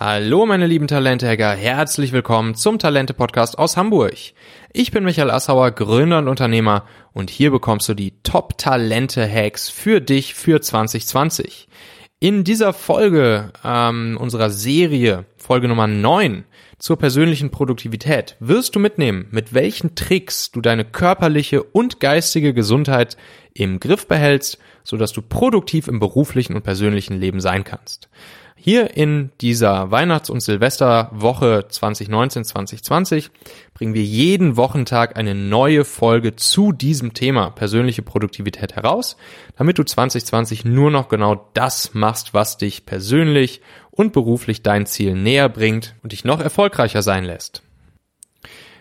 Hallo meine lieben Talente-Hacker, herzlich willkommen zum Talente-Podcast aus Hamburg. Ich bin Michael Assauer, Gründer und Unternehmer und hier bekommst du die Top-Talente-Hacks für dich für 2020. In dieser Folge ähm, unserer Serie, Folge Nummer 9 zur persönlichen Produktivität, wirst du mitnehmen, mit welchen Tricks du deine körperliche und geistige Gesundheit im Griff behältst, sodass du produktiv im beruflichen und persönlichen Leben sein kannst. Hier in dieser Weihnachts- und Silvesterwoche 2019-2020 bringen wir jeden Wochentag eine neue Folge zu diesem Thema persönliche Produktivität heraus, damit du 2020 nur noch genau das machst, was dich persönlich und beruflich dein Ziel näher bringt und dich noch erfolgreicher sein lässt.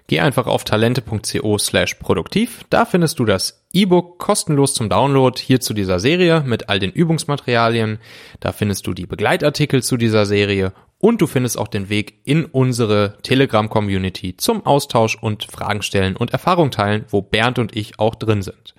Geh einfach auf talente.co slash produktiv. Da findest du das E-Book kostenlos zum Download hier zu dieser Serie mit all den Übungsmaterialien. Da findest du die Begleitartikel zu dieser Serie und du findest auch den Weg in unsere Telegram-Community zum Austausch und Fragen stellen und Erfahrung teilen, wo Bernd und ich auch drin sind.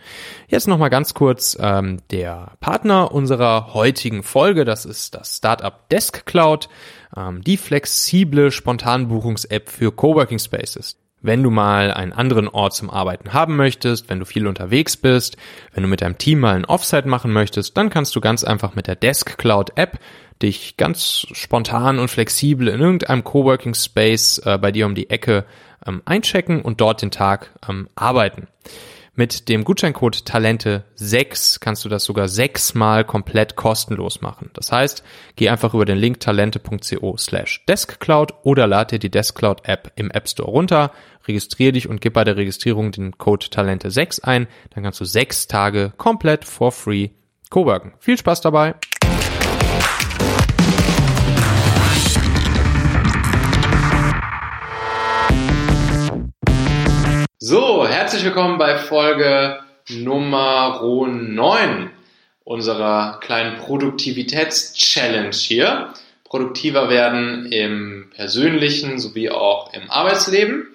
Jetzt nochmal ganz kurz ähm, der Partner unserer heutigen Folge, das ist das Startup Desk Cloud, ähm, die flexible Spontanbuchungs-App für Coworking Spaces. Wenn du mal einen anderen Ort zum Arbeiten haben möchtest, wenn du viel unterwegs bist, wenn du mit deinem Team mal ein Offsite machen möchtest, dann kannst du ganz einfach mit der Desk Cloud App dich ganz spontan und flexibel in irgendeinem Coworking Space äh, bei dir um die Ecke ähm, einchecken und dort den Tag ähm, arbeiten. Mit dem Gutscheincode Talente 6 kannst du das sogar sechsmal komplett kostenlos machen. Das heißt, geh einfach über den Link talente.co slash deskcloud oder lad dir die Deskcloud App im App Store runter, registriere dich und gib bei der Registrierung den Code Talente 6 ein. Dann kannst du sechs Tage komplett for free coworken. Viel Spaß dabei! So, herzlich willkommen bei Folge Nummer 9 unserer kleinen Produktivitäts-Challenge hier. Produktiver werden im persönlichen sowie auch im Arbeitsleben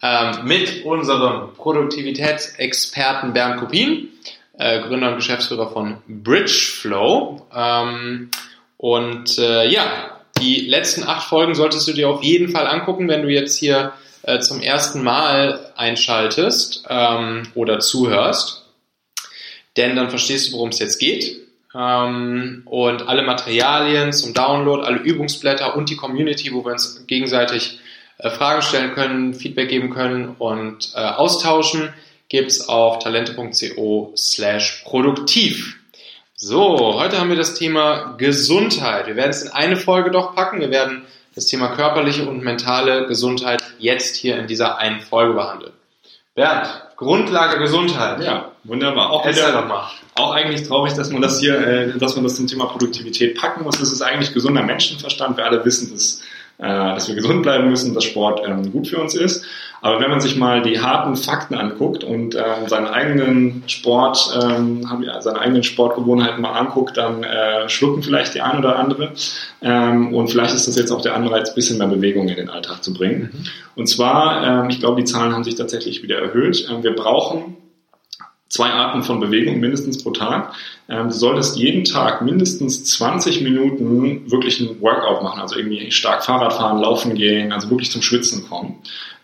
ähm, mit unserem Produktivitätsexperten Bernd Kopin, äh, Gründer und Geschäftsführer von Bridgeflow. Ähm, und äh, ja, die letzten acht Folgen solltest du dir auf jeden Fall angucken, wenn du jetzt hier äh, zum ersten Mal einschaltest ähm, oder zuhörst, denn dann verstehst du, worum es jetzt geht. Ähm, und alle Materialien zum Download, alle Übungsblätter und die Community, wo wir uns gegenseitig äh, Fragen stellen können, Feedback geben können und äh, austauschen, gibt's auf talente.co slash produktiv. So, heute haben wir das Thema Gesundheit. Wir werden es in eine Folge doch packen. Wir werden das Thema körperliche und mentale Gesundheit jetzt hier in dieser einen Folge behandeln. Bernd, Grundlage Gesundheit. Ja, wunderbar. Auch, wieder, auch eigentlich traurig, dass man das hier, äh, dass man das zum Thema Produktivität packen muss. Das ist eigentlich gesunder Menschenverstand. Wir alle wissen, dass äh, dass wir gesund bleiben müssen, dass Sport ähm, gut für uns ist. Aber wenn man sich mal die harten Fakten anguckt und ähm, seinen eigenen Sport, ähm, seine eigenen Sportgewohnheiten mal anguckt, dann äh, schlucken vielleicht die ein oder andere. Ähm, und vielleicht ist das jetzt auch der Anreiz, ein bisschen mehr Bewegung in den Alltag zu bringen. Mhm. Und zwar, ähm, ich glaube, die Zahlen haben sich tatsächlich wieder erhöht. Ähm, wir brauchen zwei Arten von Bewegung mindestens pro Tag. Ähm, du solltest jeden Tag mindestens 20 Minuten wirklich ein Workout machen, also irgendwie stark Fahrrad fahren, laufen gehen, also wirklich zum Schwitzen kommen.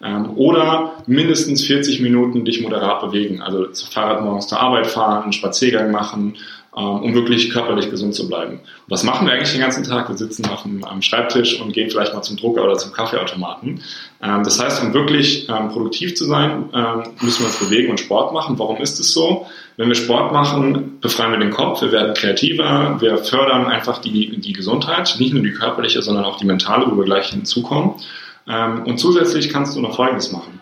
Ähm, oder mindestens 40 Minuten dich moderat bewegen, also Fahrrad morgens zur Arbeit fahren, einen Spaziergang machen, um wirklich körperlich gesund zu bleiben. Und was machen wir eigentlich den ganzen Tag? Wir sitzen auf dem, am Schreibtisch und gehen vielleicht mal zum Drucker oder zum Kaffeeautomaten. Ähm, das heißt, um wirklich ähm, produktiv zu sein, müssen wir uns bewegen und Sport machen. Warum ist es so? Wenn wir Sport machen, befreien wir den Kopf, wir werden kreativer, wir fördern einfach die, die Gesundheit, nicht nur die körperliche, sondern auch die mentale, wo wir gleich hinzukommen. Und zusätzlich kannst du noch Folgendes machen.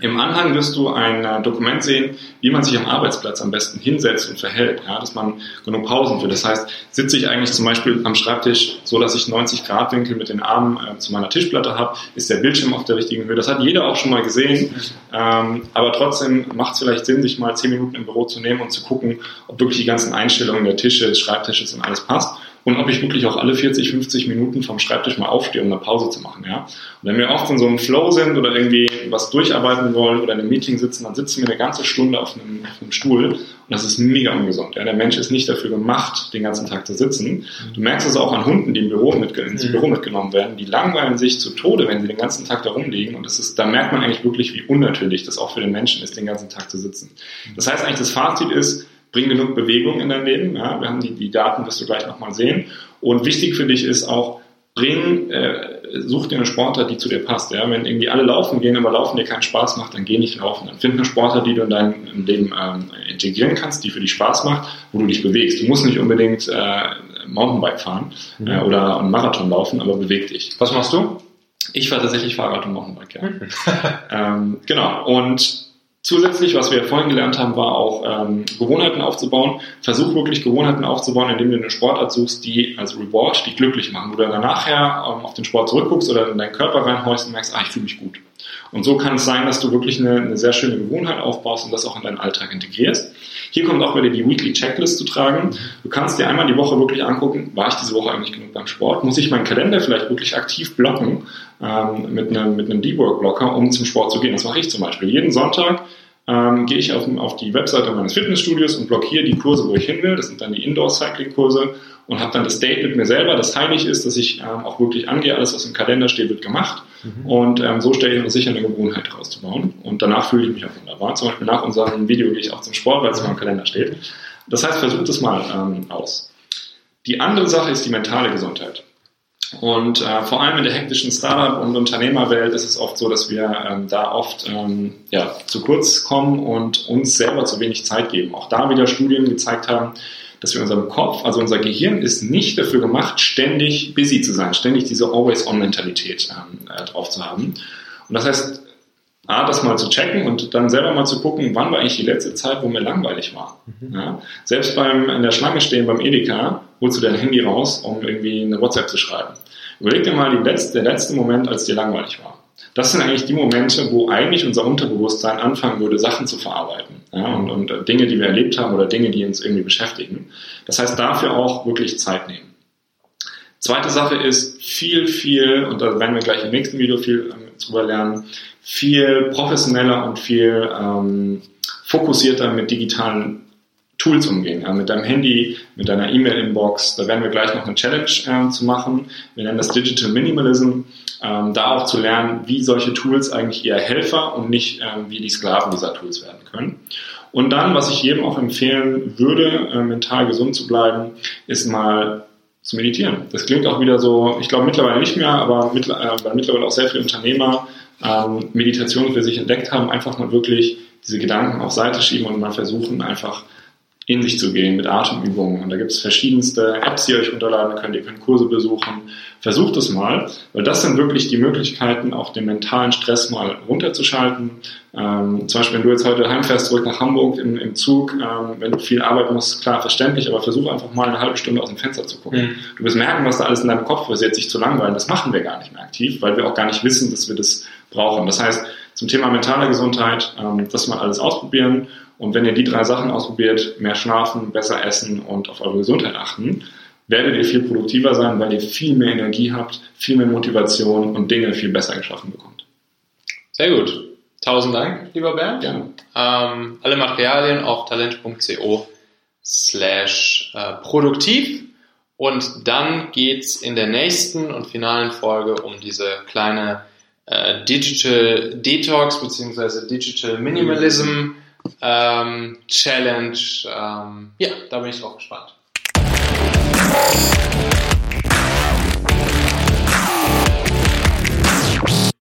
Im Anhang wirst du ein äh, Dokument sehen, wie man sich am Arbeitsplatz am besten hinsetzt und verhält, ja, dass man genug Pausen für. Das heißt, sitze ich eigentlich zum Beispiel am Schreibtisch so, dass ich 90 Grad Winkel mit den Armen äh, zu meiner Tischplatte habe, ist der Bildschirm auf der richtigen Höhe. Das hat jeder auch schon mal gesehen, ähm, aber trotzdem macht es vielleicht Sinn, sich mal 10 Minuten im Büro zu nehmen und zu gucken, ob wirklich die ganzen Einstellungen der Tische, des Schreibtisches und alles passt und ob ich wirklich auch alle 40, 50 Minuten vom Schreibtisch mal aufstehe, um eine Pause zu machen. Ja? Und wenn wir oft in so einem Flow sind oder irgendwie was durcharbeiten wollen oder in einem Meeting sitzen, dann sitzen wir eine ganze Stunde auf einem, auf einem Stuhl und das ist mega ungesund. Ja? Der Mensch ist nicht dafür gemacht, den ganzen Tag zu sitzen. Du merkst es auch an Hunden, die im Büro mit, ins mhm. Büro mitgenommen werden. Die langweilen sich zu Tode, wenn sie den ganzen Tag da rumliegen und das ist, da merkt man eigentlich wirklich, wie unnatürlich das auch für den Menschen ist, den ganzen Tag zu sitzen. Das heißt eigentlich, das Fazit ist, bring genug Bewegung in dein Leben. Ja, wir haben die, die Daten, wirst du gleich nochmal sehen. Und wichtig für dich ist auch, bring, äh, such dir eine Sportart, die zu dir passt. Ja? Wenn irgendwie alle laufen gehen, aber Laufen dir keinen Spaß macht, dann geh nicht laufen. Dann find eine Sportart, die du in deinem Leben ähm, integrieren kannst, die für dich Spaß macht, wo du dich bewegst. Du musst nicht unbedingt äh, Mountainbike fahren mhm. äh, oder einen Marathon laufen, aber beweg dich. Was machst du? Ich fahre tatsächlich Fahrrad und Mountainbike, ja. Mhm. ähm, genau. Und Zusätzlich, was wir vorhin gelernt haben, war auch ähm, Gewohnheiten aufzubauen. Versuch wirklich Gewohnheiten aufzubauen, indem du eine Sportart suchst, die als Reward dich glücklich machen, wo du dann nachher ähm, auf den Sport zurückguckst oder in deinen Körper reinhorchst und merkst, ah, ich fühle mich gut. Und so kann es sein, dass du wirklich eine, eine sehr schöne Gewohnheit aufbaust und das auch in deinen Alltag integrierst. Hier kommt auch wieder die Weekly Checklist zu tragen. Du kannst dir einmal die Woche wirklich angucken, war ich diese Woche eigentlich genug beim Sport? Muss ich meinen Kalender vielleicht wirklich aktiv blocken ähm, mit einem, mit einem Deep-Work-Blocker, um zum Sport zu gehen? Das mache ich zum Beispiel. Jeden Sonntag ähm, gehe ich auf, auf die Webseite meines Fitnessstudios und blockiere die Kurse, wo ich hin will. Das sind dann die Indoor-Cycling-Kurse und habe dann das Date mit mir selber, das heilig ist, dass ich ähm, auch wirklich angehe, alles, was im Kalender steht, wird gemacht. Mhm. Und ähm, so stelle ich mir sicher eine Gewohnheit rauszubauen. Und danach fühle ich mich auch wunderbar. Zum Beispiel nach unserem Video gehe ich auch zum Sport, weil es in meinem Kalender steht. Das heißt, versucht es mal ähm, aus. Die andere Sache ist die mentale Gesundheit. Und äh, vor allem in der hektischen Startup- und Unternehmerwelt ist es oft so, dass wir ähm, da oft ähm, ja, zu kurz kommen und uns selber zu wenig Zeit geben. Auch da wieder Studien gezeigt haben, dass wir unserem Kopf, also unser Gehirn ist nicht dafür gemacht, ständig busy zu sein, ständig diese Always-on-Mentalität ähm, äh, drauf zu haben. Und das heißt, A, das mal zu checken und dann selber mal zu gucken, wann war eigentlich die letzte Zeit, wo mir langweilig war. Mhm. Ja? Selbst beim in der Schlange stehen beim Edeka holst du dein Handy raus, um irgendwie eine WhatsApp zu schreiben. Überleg dir mal letzte, der letzte Moment, als dir langweilig war. Das sind eigentlich die Momente, wo eigentlich unser Unterbewusstsein anfangen würde, Sachen zu verarbeiten. Ja? Und, und äh, Dinge, die wir erlebt haben oder Dinge, die uns irgendwie beschäftigen. Das heißt, dafür auch wirklich Zeit nehmen. Zweite Sache ist viel, viel, und da werden wir gleich im nächsten Video viel ähm, drüber lernen, viel professioneller und viel ähm, fokussierter mit digitalen Tools umgehen. Ja, mit deinem Handy, mit deiner E-Mail-Inbox. Da werden wir gleich noch eine Challenge äh, zu machen. Wir nennen das Digital Minimalism. Ähm, da auch zu lernen, wie solche Tools eigentlich eher Helfer und nicht ähm, wie die Sklaven dieser Tools werden können. Und dann, was ich jedem auch empfehlen würde, äh, mental gesund zu bleiben, ist mal zu meditieren. Das klingt auch wieder so, ich glaube mittlerweile nicht mehr, aber mittlerweile, äh, weil mittlerweile auch sehr viele Unternehmer ähm, Meditation für sich entdeckt haben, einfach mal wirklich diese Gedanken auf Seite schieben und mal versuchen, einfach in sich zu gehen mit Atemübungen. Und da gibt es verschiedenste Apps, die ihr euch runterladen könnt. Ihr könnt Kurse besuchen. Versucht es mal, weil das sind wirklich die Möglichkeiten, auch den mentalen Stress mal runterzuschalten. Ähm, zum Beispiel, wenn du jetzt heute heimfährst, zurück nach Hamburg im, im Zug, ähm, wenn du viel arbeiten musst, klar, verständlich, aber versuch einfach mal eine halbe Stunde aus dem Fenster zu gucken. Mhm. Du wirst merken, was da alles in deinem Kopf passiert, sich zu langweilen. Das machen wir gar nicht mehr aktiv, weil wir auch gar nicht wissen, dass wir das brauchen. Das heißt, zum Thema mentale Gesundheit, ähm, das mal alles ausprobieren und wenn ihr die drei Sachen ausprobiert, mehr schlafen, besser essen und auf eure Gesundheit achten, werdet ihr viel produktiver sein, weil ihr viel mehr Energie habt, viel mehr Motivation und Dinge viel besser geschaffen bekommt. Sehr gut. Tausend Dank, lieber Bernd. Gerne. Ähm, alle Materialien auf talent.co slash äh, produktiv. Und dann geht's in der nächsten und finalen Folge um diese kleine äh, Digital Detox bzw. Digital Minimalism ähm, Challenge. Ähm, ja, da bin ich drauf gespannt.